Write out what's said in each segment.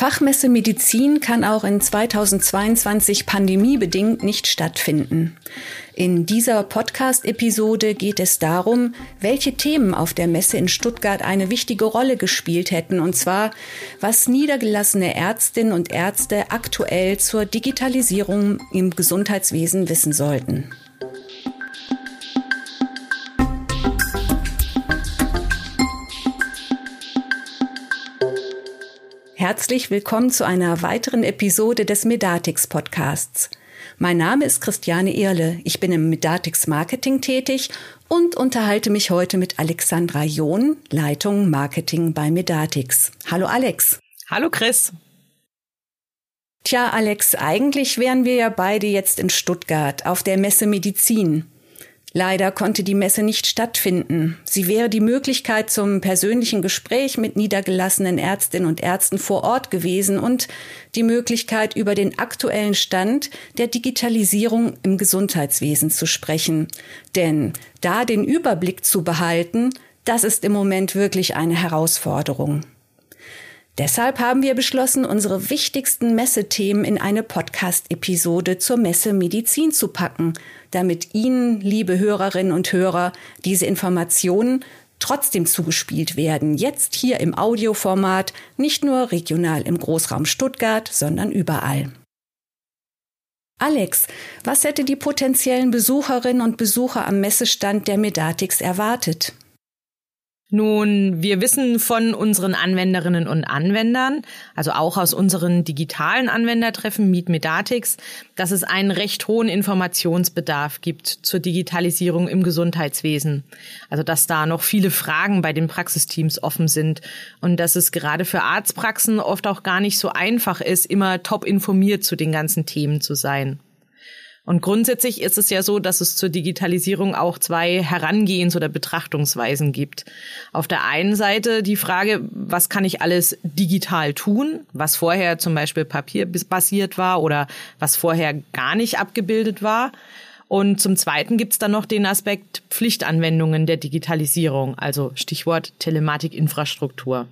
Fachmesse Medizin kann auch in 2022 pandemiebedingt nicht stattfinden. In dieser Podcast-Episode geht es darum, welche Themen auf der Messe in Stuttgart eine wichtige Rolle gespielt hätten, und zwar, was niedergelassene Ärztinnen und Ärzte aktuell zur Digitalisierung im Gesundheitswesen wissen sollten. Herzlich willkommen zu einer weiteren Episode des Medatix Podcasts. Mein Name ist Christiane Ehrle. Ich bin im Medatix Marketing tätig und unterhalte mich heute mit Alexandra John, Leitung Marketing bei Medatix. Hallo Alex. Hallo Chris. Tja, Alex, eigentlich wären wir ja beide jetzt in Stuttgart auf der Messe Medizin. Leider konnte die Messe nicht stattfinden. Sie wäre die Möglichkeit zum persönlichen Gespräch mit niedergelassenen Ärztinnen und Ärzten vor Ort gewesen und die Möglichkeit, über den aktuellen Stand der Digitalisierung im Gesundheitswesen zu sprechen. Denn da den Überblick zu behalten, das ist im Moment wirklich eine Herausforderung. Deshalb haben wir beschlossen, unsere wichtigsten Messethemen in eine Podcast-Episode zur Messe Medizin zu packen, damit Ihnen, liebe Hörerinnen und Hörer, diese Informationen trotzdem zugespielt werden, jetzt hier im Audioformat, nicht nur regional im Großraum Stuttgart, sondern überall. Alex, was hätte die potenziellen Besucherinnen und Besucher am Messestand der Medatix erwartet? Nun, wir wissen von unseren Anwenderinnen und Anwendern, also auch aus unseren digitalen Anwendertreffen Meet Medatix, dass es einen recht hohen Informationsbedarf gibt zur Digitalisierung im Gesundheitswesen. Also dass da noch viele Fragen bei den Praxisteams offen sind und dass es gerade für Arztpraxen oft auch gar nicht so einfach ist, immer top informiert zu den ganzen Themen zu sein. Und grundsätzlich ist es ja so, dass es zur Digitalisierung auch zwei Herangehens- oder Betrachtungsweisen gibt. Auf der einen Seite die Frage, was kann ich alles digital tun, was vorher zum Beispiel papierbasiert war oder was vorher gar nicht abgebildet war. Und zum Zweiten gibt's dann noch den Aspekt Pflichtanwendungen der Digitalisierung, also Stichwort Telematikinfrastruktur.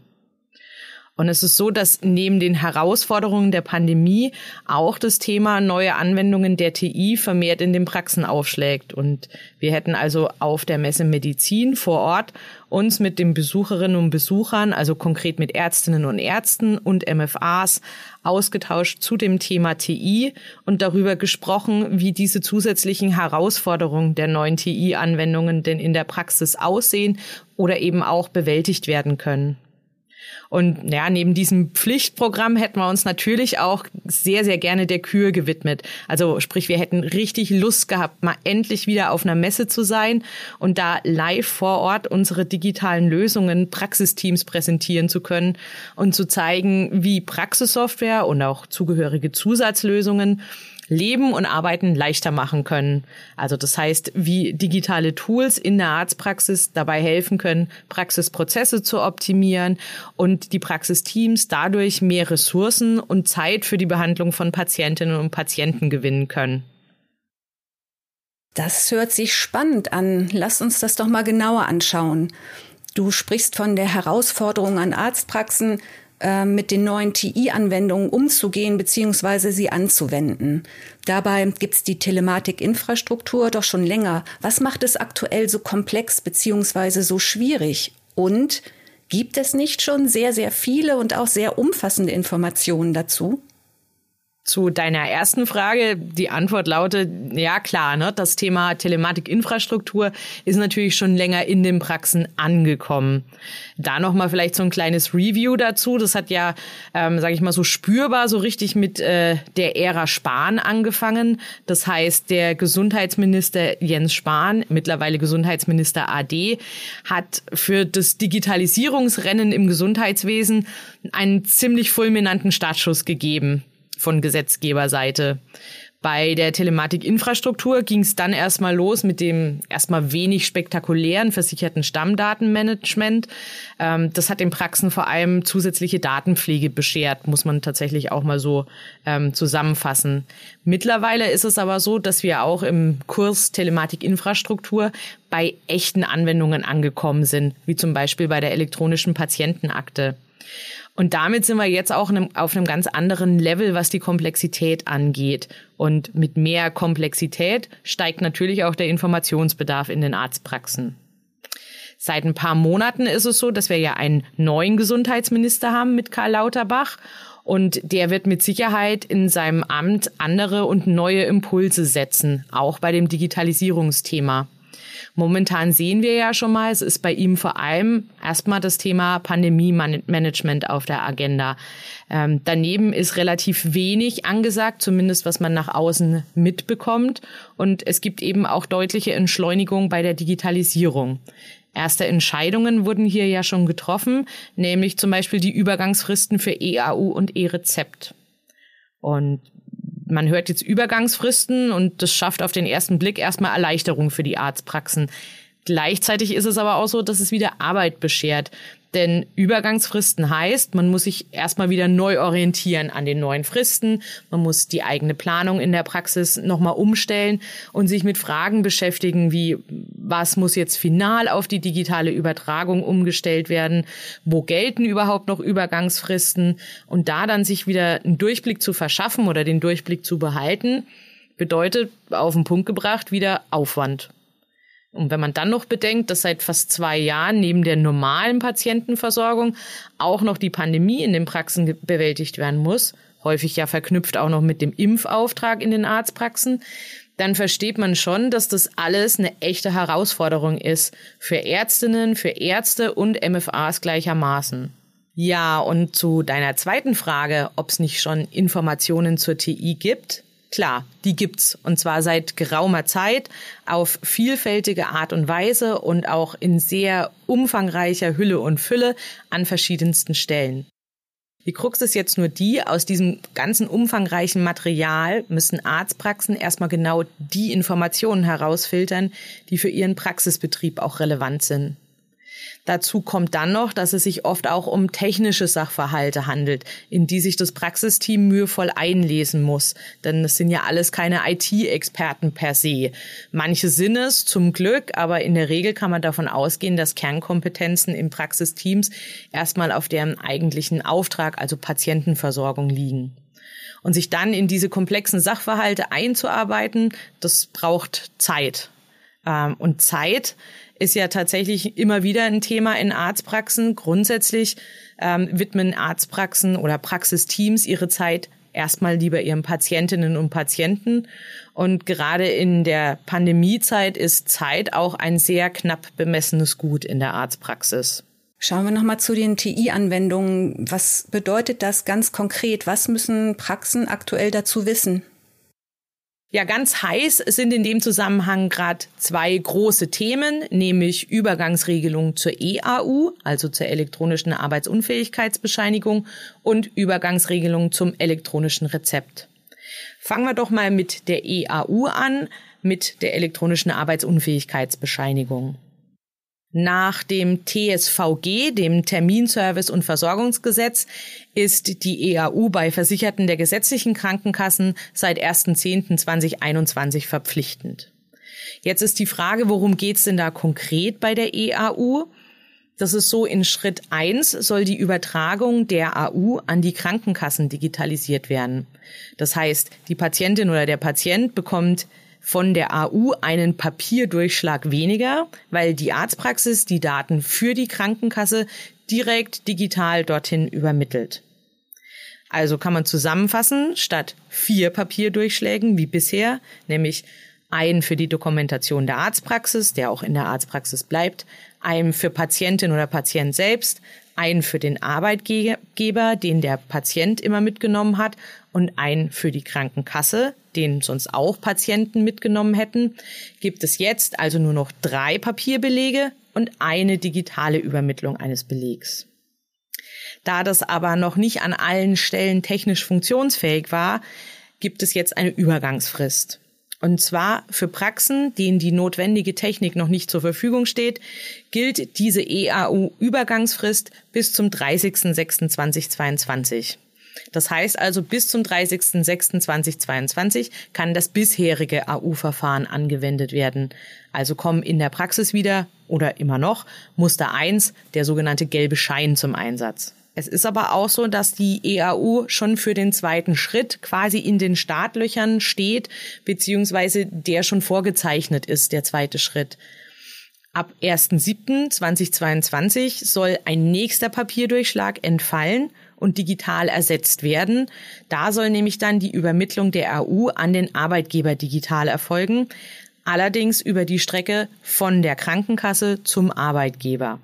Und es ist so, dass neben den Herausforderungen der Pandemie auch das Thema neue Anwendungen der TI vermehrt in den Praxen aufschlägt. Und wir hätten also auf der Messe Medizin vor Ort uns mit den Besucherinnen und Besuchern, also konkret mit Ärztinnen und Ärzten und MFAs, ausgetauscht zu dem Thema TI und darüber gesprochen, wie diese zusätzlichen Herausforderungen der neuen TI-Anwendungen denn in der Praxis aussehen oder eben auch bewältigt werden können. Und ja, neben diesem Pflichtprogramm hätten wir uns natürlich auch sehr, sehr gerne der Kür gewidmet. Also sprich, wir hätten richtig Lust gehabt, mal endlich wieder auf einer Messe zu sein und da live vor Ort unsere digitalen Lösungen, Praxisteams präsentieren zu können und zu zeigen, wie Praxissoftware und auch zugehörige Zusatzlösungen Leben und Arbeiten leichter machen können. Also das heißt, wie digitale Tools in der Arztpraxis dabei helfen können, Praxisprozesse zu optimieren und die Praxisteams dadurch mehr Ressourcen und Zeit für die Behandlung von Patientinnen und Patienten gewinnen können. Das hört sich spannend an. Lass uns das doch mal genauer anschauen. Du sprichst von der Herausforderung an Arztpraxen, äh, mit den neuen TI-Anwendungen umzugehen bzw. sie anzuwenden. Dabei gibt's die Telematikinfrastruktur doch schon länger. Was macht es aktuell so komplex bzw. so schwierig? Und gibt es nicht schon sehr, sehr viele und auch sehr umfassende Informationen dazu? Zu deiner ersten Frage, die Antwort lautet, ja klar, ne, das Thema Telematikinfrastruktur ist natürlich schon länger in den Praxen angekommen. Da nochmal vielleicht so ein kleines Review dazu. Das hat ja, ähm, sage ich mal, so spürbar so richtig mit äh, der Ära Spahn angefangen. Das heißt, der Gesundheitsminister Jens Spahn, mittlerweile Gesundheitsminister AD, hat für das Digitalisierungsrennen im Gesundheitswesen einen ziemlich fulminanten Startschuss gegeben von Gesetzgeberseite. Bei der Telematikinfrastruktur ging es dann erstmal los mit dem erstmal wenig spektakulären versicherten Stammdatenmanagement. Ähm, das hat den Praxen vor allem zusätzliche Datenpflege beschert, muss man tatsächlich auch mal so ähm, zusammenfassen. Mittlerweile ist es aber so, dass wir auch im Kurs Telematikinfrastruktur bei echten Anwendungen angekommen sind, wie zum Beispiel bei der elektronischen Patientenakte. Und damit sind wir jetzt auch auf einem ganz anderen Level, was die Komplexität angeht. Und mit mehr Komplexität steigt natürlich auch der Informationsbedarf in den Arztpraxen. Seit ein paar Monaten ist es so, dass wir ja einen neuen Gesundheitsminister haben mit Karl Lauterbach. Und der wird mit Sicherheit in seinem Amt andere und neue Impulse setzen, auch bei dem Digitalisierungsthema. Momentan sehen wir ja schon mal, es ist bei ihm vor allem erstmal das Thema Pandemie-Management auf der Agenda. Ähm, daneben ist relativ wenig angesagt, zumindest was man nach außen mitbekommt. Und es gibt eben auch deutliche Entschleunigung bei der Digitalisierung. Erste Entscheidungen wurden hier ja schon getroffen, nämlich zum Beispiel die Übergangsfristen für EAU und E-Rezept. Und man hört jetzt Übergangsfristen und das schafft auf den ersten Blick erstmal Erleichterung für die Arztpraxen. Gleichzeitig ist es aber auch so, dass es wieder Arbeit beschert. Denn Übergangsfristen heißt, man muss sich erstmal wieder neu orientieren an den neuen Fristen. Man muss die eigene Planung in der Praxis nochmal umstellen und sich mit Fragen beschäftigen, wie was muss jetzt final auf die digitale Übertragung umgestellt werden? Wo gelten überhaupt noch Übergangsfristen? Und da dann sich wieder einen Durchblick zu verschaffen oder den Durchblick zu behalten, bedeutet auf den Punkt gebracht wieder Aufwand. Und wenn man dann noch bedenkt, dass seit fast zwei Jahren neben der normalen Patientenversorgung auch noch die Pandemie in den Praxen bewältigt werden muss, häufig ja verknüpft auch noch mit dem Impfauftrag in den Arztpraxen, dann versteht man schon, dass das alles eine echte Herausforderung ist für Ärztinnen, für Ärzte und MFAs gleichermaßen. Ja, und zu deiner zweiten Frage, ob es nicht schon Informationen zur TI gibt, Klar, die gibt's und zwar seit geraumer Zeit auf vielfältige Art und Weise und auch in sehr umfangreicher Hülle und Fülle an verschiedensten Stellen. Die Krux ist jetzt nur die, aus diesem ganzen umfangreichen Material müssen Arztpraxen erstmal genau die Informationen herausfiltern, die für ihren Praxisbetrieb auch relevant sind. Dazu kommt dann noch, dass es sich oft auch um technische Sachverhalte handelt, in die sich das Praxisteam mühevoll einlesen muss. Denn es sind ja alles keine IT-Experten per se. Manche sind es zum Glück, aber in der Regel kann man davon ausgehen, dass Kernkompetenzen im Praxisteams erstmal auf deren eigentlichen Auftrag, also Patientenversorgung liegen. Und sich dann in diese komplexen Sachverhalte einzuarbeiten, das braucht Zeit. Ähm, und Zeit ist ja tatsächlich immer wieder ein Thema in Arztpraxen. Grundsätzlich ähm, widmen Arztpraxen oder Praxisteams ihre Zeit erstmal lieber ihren Patientinnen und Patienten. Und gerade in der Pandemiezeit ist Zeit auch ein sehr knapp bemessenes Gut in der Arztpraxis. Schauen wir nochmal zu den TI-Anwendungen. Was bedeutet das ganz konkret? Was müssen Praxen aktuell dazu wissen? Ja, ganz heiß sind in dem Zusammenhang gerade zwei große Themen, nämlich Übergangsregelung zur EAU, also zur elektronischen Arbeitsunfähigkeitsbescheinigung und Übergangsregelung zum elektronischen Rezept. Fangen wir doch mal mit der EAU an, mit der elektronischen Arbeitsunfähigkeitsbescheinigung. Nach dem TSVG, dem Terminservice- und Versorgungsgesetz, ist die EAU bei Versicherten der gesetzlichen Krankenkassen seit 1.10.2021 verpflichtend. Jetzt ist die Frage, worum geht's denn da konkret bei der EAU? Das ist so, in Schritt eins soll die Übertragung der AU an die Krankenkassen digitalisiert werden. Das heißt, die Patientin oder der Patient bekommt von der AU einen Papierdurchschlag weniger, weil die Arztpraxis die Daten für die Krankenkasse direkt digital dorthin übermittelt. Also kann man zusammenfassen, statt vier Papierdurchschlägen wie bisher, nämlich einen für die Dokumentation der Arztpraxis, der auch in der Arztpraxis bleibt, einen für Patientin oder Patient selbst, einen für den Arbeitgeber, den der Patient immer mitgenommen hat, und einen für die Krankenkasse, den sonst auch Patienten mitgenommen hätten, gibt es jetzt also nur noch drei Papierbelege und eine digitale Übermittlung eines Belegs. Da das aber noch nicht an allen Stellen technisch funktionsfähig war, gibt es jetzt eine Übergangsfrist. Und zwar für Praxen, denen die notwendige Technik noch nicht zur Verfügung steht, gilt diese EAU-Übergangsfrist bis zum 30.06.2022. Das heißt also, bis zum 30.06.2022 kann das bisherige AU-Verfahren angewendet werden. Also kommen in der Praxis wieder oder immer noch Muster 1, der sogenannte gelbe Schein zum Einsatz. Es ist aber auch so, dass die EAU schon für den zweiten Schritt quasi in den Startlöchern steht, beziehungsweise der schon vorgezeichnet ist, der zweite Schritt. Ab 1.7.2022 soll ein nächster Papierdurchschlag entfallen und digital ersetzt werden. Da soll nämlich dann die Übermittlung der AU an den Arbeitgeber digital erfolgen, allerdings über die Strecke von der Krankenkasse zum Arbeitgeber.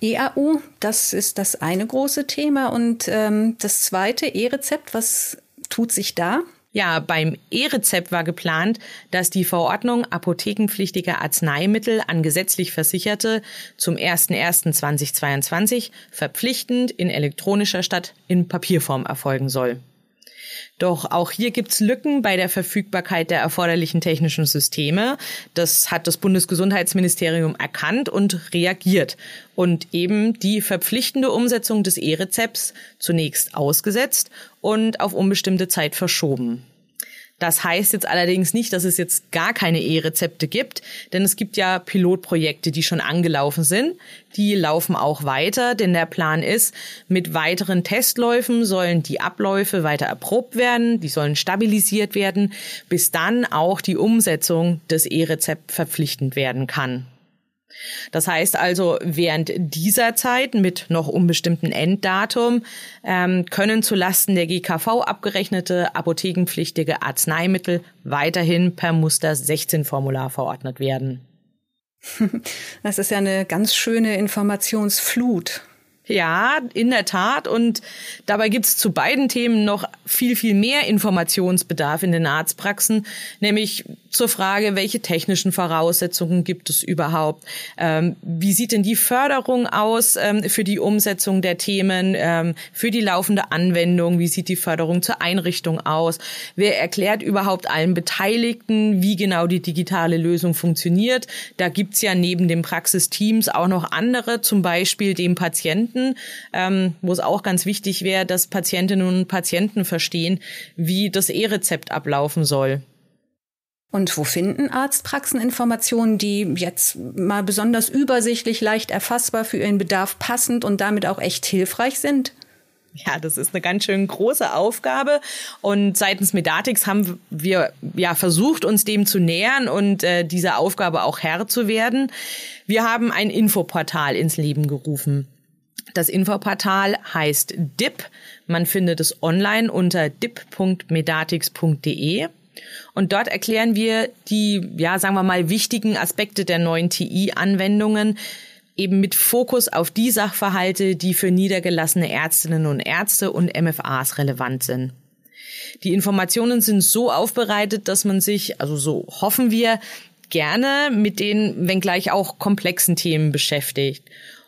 EAU, das ist das eine große Thema. Und ähm, das zweite, E-Rezept, was tut sich da? Ja, beim E-Rezept war geplant, dass die Verordnung apothekenpflichtiger Arzneimittel an gesetzlich Versicherte zum 01.01.2022 verpflichtend in elektronischer statt in Papierform erfolgen soll. Doch auch hier gibt's Lücken bei der Verfügbarkeit der erforderlichen technischen Systeme. Das hat das Bundesgesundheitsministerium erkannt und reagiert und eben die verpflichtende Umsetzung des E-Rezepts zunächst ausgesetzt und auf unbestimmte Zeit verschoben. Das heißt jetzt allerdings nicht, dass es jetzt gar keine E-Rezepte gibt, denn es gibt ja Pilotprojekte, die schon angelaufen sind. Die laufen auch weiter, denn der Plan ist, mit weiteren Testläufen sollen die Abläufe weiter erprobt werden, die sollen stabilisiert werden, bis dann auch die Umsetzung des E-Rezept verpflichtend werden kann. Das heißt also, während dieser Zeit mit noch unbestimmten Enddatum ähm, können zulasten der GKV abgerechnete apothekenpflichtige Arzneimittel weiterhin per Muster 16 Formular verordnet werden. Das ist ja eine ganz schöne Informationsflut. Ja, in der Tat. Und dabei gibt's zu beiden Themen noch viel, viel mehr Informationsbedarf in den Arztpraxen, nämlich zur Frage, welche technischen Voraussetzungen gibt es überhaupt? Ähm, wie sieht denn die Förderung aus ähm, für die Umsetzung der Themen, ähm, für die laufende Anwendung? Wie sieht die Förderung zur Einrichtung aus? Wer erklärt überhaupt allen Beteiligten, wie genau die digitale Lösung funktioniert? Da gibt's ja neben den Praxisteams auch noch andere, zum Beispiel dem Patienten, ähm, wo es auch ganz wichtig wäre, dass Patientinnen und Patienten verstehen, wie das E-Rezept ablaufen soll. Und wo finden Arztpraxen Informationen, die jetzt mal besonders übersichtlich, leicht erfassbar für ihren Bedarf passend und damit auch echt hilfreich sind? Ja, das ist eine ganz schön große Aufgabe. Und seitens Medatix haben wir ja versucht, uns dem zu nähern und äh, dieser Aufgabe auch Herr zu werden. Wir haben ein Infoportal ins Leben gerufen. Das Infoportal heißt DIP. Man findet es online unter dip.medatix.de. Und dort erklären wir die, ja, sagen wir mal, wichtigen Aspekte der neuen TI-Anwendungen, eben mit Fokus auf die Sachverhalte, die für niedergelassene Ärztinnen und Ärzte und MFAs relevant sind. Die Informationen sind so aufbereitet, dass man sich, also so hoffen wir, gerne mit den, wenngleich auch komplexen Themen beschäftigt.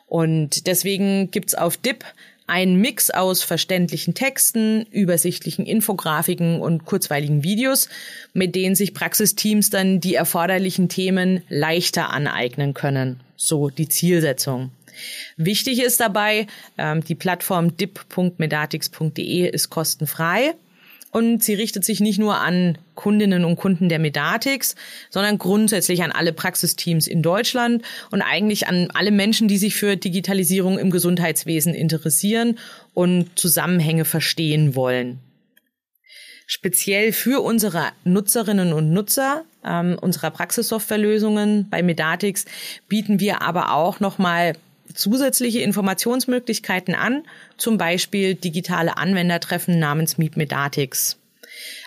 Und deswegen gibt's auf DIP ein Mix aus verständlichen Texten, übersichtlichen Infografiken und kurzweiligen Videos, mit denen sich Praxisteams dann die erforderlichen Themen leichter aneignen können. So die Zielsetzung. Wichtig ist dabei, ähm, die Plattform dip.medatix.de ist kostenfrei und sie richtet sich nicht nur an Kundinnen und Kunden der Medatix, sondern grundsätzlich an alle Praxisteams in Deutschland und eigentlich an alle Menschen, die sich für Digitalisierung im Gesundheitswesen interessieren und Zusammenhänge verstehen wollen. Speziell für unsere Nutzerinnen und Nutzer ähm, unserer Praxissoftwarelösungen bei Medatix bieten wir aber auch nochmal zusätzliche Informationsmöglichkeiten an, zum Beispiel digitale Anwendertreffen namens Meet Medatix.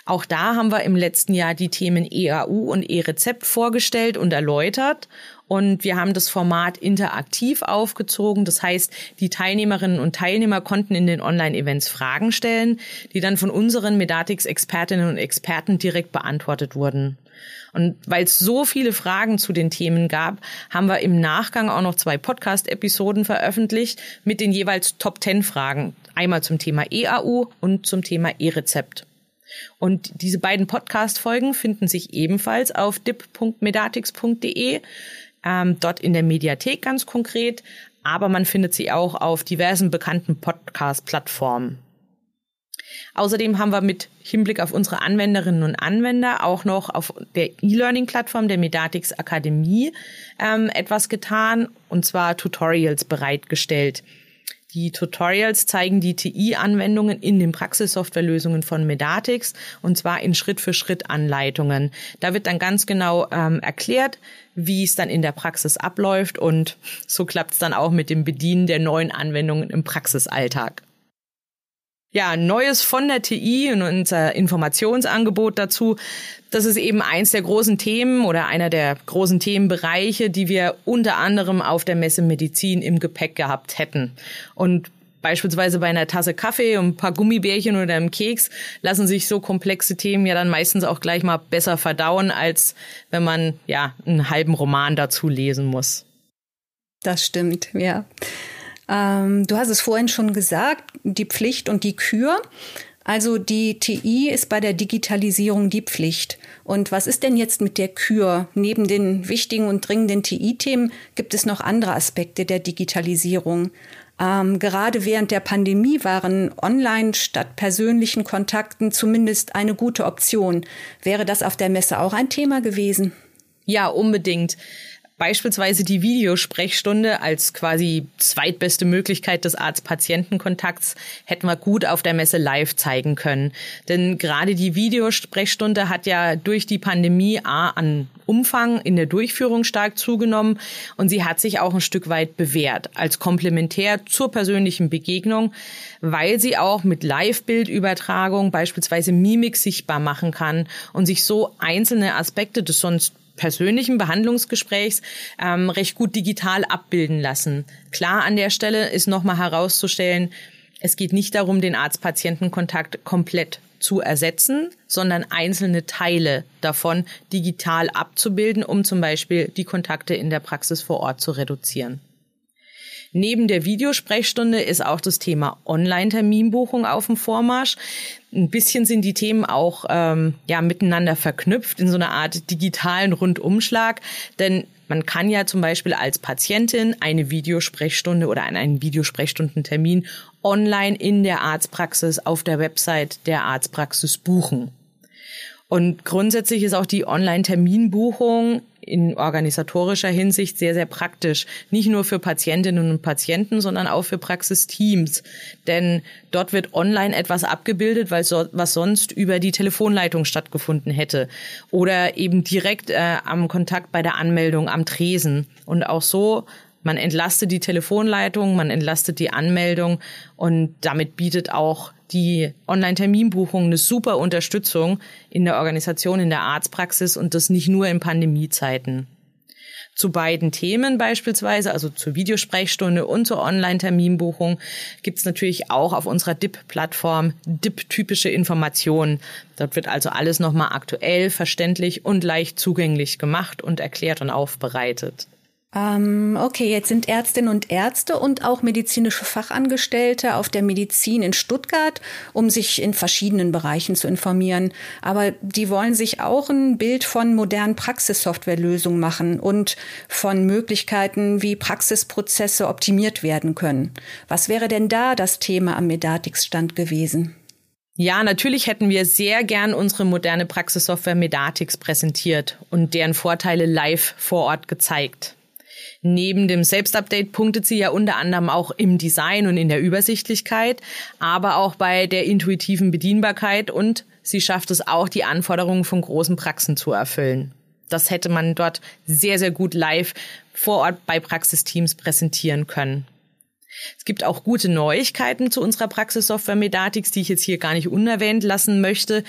Auch da haben wir im letzten Jahr die Themen EAU und E-Rezept vorgestellt und erläutert. Und wir haben das Format interaktiv aufgezogen. Das heißt, die Teilnehmerinnen und Teilnehmer konnten in den Online-Events Fragen stellen, die dann von unseren Medatix-Expertinnen und Experten direkt beantwortet wurden. Und weil es so viele Fragen zu den Themen gab, haben wir im Nachgang auch noch zwei Podcast-Episoden veröffentlicht mit den jeweils Top 10 Fragen. Einmal zum Thema EAU und zum Thema E-Rezept. Und diese beiden Podcast-Folgen finden sich ebenfalls auf dip.medatix.de, ähm, dort in der Mediathek ganz konkret, aber man findet sie auch auf diversen bekannten Podcast-Plattformen. Außerdem haben wir mit Hinblick auf unsere Anwenderinnen und Anwender auch noch auf der E-Learning-Plattform der Medatix Akademie ähm, etwas getan, und zwar Tutorials bereitgestellt. Die Tutorials zeigen die TI-Anwendungen in den Praxissoftwarelösungen von Medatix und zwar in Schritt-für-Schritt-Anleitungen. Da wird dann ganz genau ähm, erklärt, wie es dann in der Praxis abläuft und so klappt es dann auch mit dem Bedienen der neuen Anwendungen im Praxisalltag. Ja, Neues von der TI und unser Informationsangebot dazu. Das ist eben eins der großen Themen oder einer der großen Themenbereiche, die wir unter anderem auf der Messe Medizin im Gepäck gehabt hätten. Und beispielsweise bei einer Tasse Kaffee und ein paar Gummibärchen oder einem Keks lassen sich so komplexe Themen ja dann meistens auch gleich mal besser verdauen, als wenn man ja einen halben Roman dazu lesen muss. Das stimmt, ja. Ähm, du hast es vorhin schon gesagt, die Pflicht und die Kür. Also die TI ist bei der Digitalisierung die Pflicht. Und was ist denn jetzt mit der Kür? Neben den wichtigen und dringenden TI-Themen gibt es noch andere Aspekte der Digitalisierung. Ähm, gerade während der Pandemie waren online statt persönlichen Kontakten zumindest eine gute Option. Wäre das auf der Messe auch ein Thema gewesen? Ja, unbedingt. Beispielsweise die Videosprechstunde als quasi zweitbeste Möglichkeit des Arzt-Patienten-Kontakts hätten wir gut auf der Messe live zeigen können. Denn gerade die Videosprechstunde hat ja durch die Pandemie A an Umfang in der Durchführung stark zugenommen und sie hat sich auch ein Stück weit bewährt als komplementär zur persönlichen Begegnung, weil sie auch mit Live-Bildübertragung beispielsweise Mimik sichtbar machen kann und sich so einzelne Aspekte des sonst persönlichen Behandlungsgesprächs ähm, recht gut digital abbilden lassen. Klar an der Stelle ist nochmal herauszustellen, es geht nicht darum, den Arzt-Patienten-Kontakt komplett zu ersetzen, sondern einzelne Teile davon digital abzubilden, um zum Beispiel die Kontakte in der Praxis vor Ort zu reduzieren. Neben der Videosprechstunde ist auch das Thema Online-Terminbuchung auf dem Vormarsch. Ein bisschen sind die Themen auch ähm, ja miteinander verknüpft in so einer Art digitalen Rundumschlag, denn man kann ja zum Beispiel als Patientin eine Videosprechstunde oder einen Videosprechstundentermin online in der Arztpraxis auf der Website der Arztpraxis buchen. Und grundsätzlich ist auch die Online-Terminbuchung in organisatorischer Hinsicht sehr, sehr praktisch. Nicht nur für Patientinnen und Patienten, sondern auch für Praxisteams. Denn dort wird online etwas abgebildet, weil so, was sonst über die Telefonleitung stattgefunden hätte. Oder eben direkt äh, am Kontakt bei der Anmeldung am Tresen. Und auch so man entlastet die Telefonleitung, man entlastet die Anmeldung und damit bietet auch die Online-Terminbuchung eine super Unterstützung in der Organisation, in der Arztpraxis und das nicht nur in Pandemiezeiten. Zu beiden Themen beispielsweise, also zur Videosprechstunde und zur Online-Terminbuchung, gibt es natürlich auch auf unserer DIP-Plattform DIP-typische Informationen. Dort wird also alles nochmal aktuell, verständlich und leicht zugänglich gemacht und erklärt und aufbereitet. Ähm, okay, jetzt sind Ärztinnen und Ärzte und auch medizinische Fachangestellte auf der Medizin in Stuttgart, um sich in verschiedenen Bereichen zu informieren. Aber die wollen sich auch ein Bild von modernen Praxissoftwarelösungen machen und von Möglichkeiten, wie Praxisprozesse optimiert werden können. Was wäre denn da das Thema am Medatix-Stand gewesen? Ja, natürlich hätten wir sehr gern unsere moderne Praxissoftware Medatix präsentiert und deren Vorteile live vor Ort gezeigt. Neben dem Selbstupdate punktet sie ja unter anderem auch im Design und in der Übersichtlichkeit, aber auch bei der intuitiven Bedienbarkeit und sie schafft es auch, die Anforderungen von großen Praxen zu erfüllen. Das hätte man dort sehr, sehr gut live vor Ort bei Praxisteams präsentieren können. Es gibt auch gute Neuigkeiten zu unserer Praxissoftware Medatix, die ich jetzt hier gar nicht unerwähnt lassen möchte.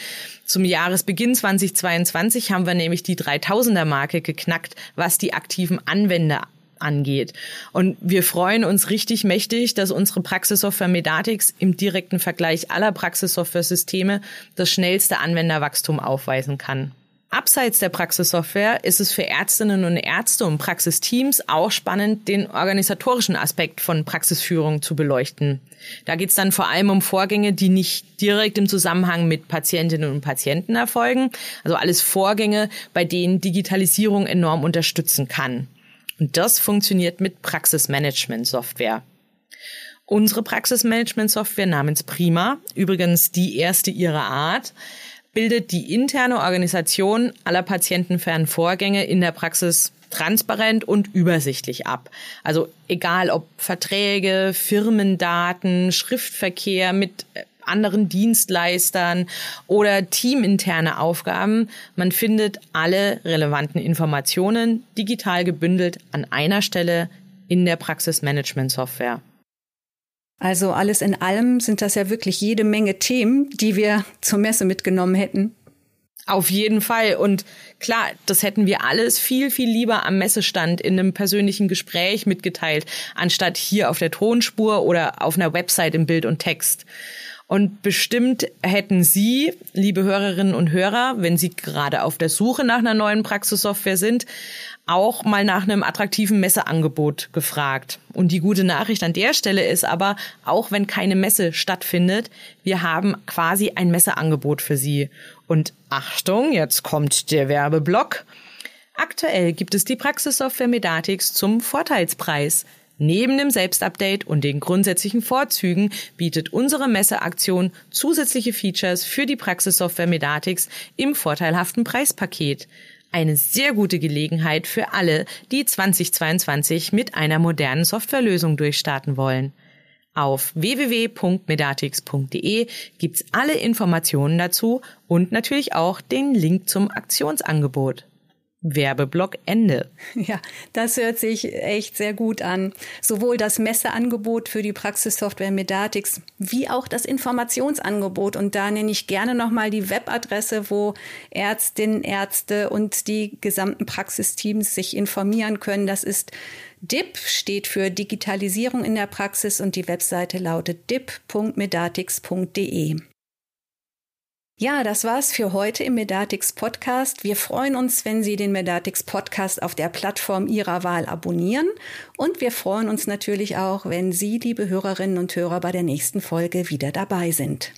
Zum Jahresbeginn 2022 haben wir nämlich die 3000er Marke geknackt, was die aktiven Anwender angeht. Und wir freuen uns richtig mächtig, dass unsere Praxissoftware Medatix im direkten Vergleich aller Praxissoftware-Systeme das schnellste Anwenderwachstum aufweisen kann. Abseits der Praxissoftware ist es für Ärztinnen und Ärzte und Praxisteams auch spannend, den organisatorischen Aspekt von Praxisführung zu beleuchten. Da geht es dann vor allem um Vorgänge, die nicht direkt im Zusammenhang mit Patientinnen und Patienten erfolgen. Also alles Vorgänge, bei denen Digitalisierung enorm unterstützen kann. Und das funktioniert mit Praxismanagement-Software. Unsere Praxismanagement-Software namens Prima, übrigens die erste ihrer Art, bildet die interne Organisation aller patientenfernen Vorgänge in der Praxis transparent und übersichtlich ab. Also egal ob Verträge, Firmendaten, Schriftverkehr mit äh, anderen Dienstleistern oder teaminterne Aufgaben. Man findet alle relevanten Informationen digital gebündelt an einer Stelle in der Praxismanagement-Software. Also alles in allem sind das ja wirklich jede Menge Themen, die wir zur Messe mitgenommen hätten. Auf jeden Fall. Und klar, das hätten wir alles viel, viel lieber am Messestand in einem persönlichen Gespräch mitgeteilt, anstatt hier auf der Tonspur oder auf einer Website im Bild und Text. Und bestimmt hätten Sie, liebe Hörerinnen und Hörer, wenn Sie gerade auf der Suche nach einer neuen Praxissoftware sind, auch mal nach einem attraktiven Messeangebot gefragt. Und die gute Nachricht an der Stelle ist aber, auch wenn keine Messe stattfindet, wir haben quasi ein Messeangebot für Sie. Und Achtung, jetzt kommt der Werbeblock. Aktuell gibt es die Praxissoftware Medatix zum Vorteilspreis. Neben dem Selbstupdate und den grundsätzlichen Vorzügen bietet unsere Messeaktion zusätzliche Features für die Praxissoftware Medatix im vorteilhaften Preispaket. Eine sehr gute Gelegenheit für alle, die 2022 mit einer modernen Softwarelösung durchstarten wollen. Auf www.medatix.de gibt's alle Informationen dazu und natürlich auch den Link zum Aktionsangebot. Werbeblock Ende. Ja, das hört sich echt sehr gut an. Sowohl das Messeangebot für die Praxissoftware Medatix wie auch das Informationsangebot. Und da nenne ich gerne nochmal die Webadresse, wo Ärztinnen, Ärzte und die gesamten Praxisteams sich informieren können. Das ist DIP, steht für Digitalisierung in der Praxis und die Webseite lautet dip.medatix.de. Ja, das war's für heute im Medatix Podcast. Wir freuen uns, wenn Sie den Medatix Podcast auf der Plattform Ihrer Wahl abonnieren. Und wir freuen uns natürlich auch, wenn Sie, liebe Hörerinnen und Hörer, bei der nächsten Folge wieder dabei sind.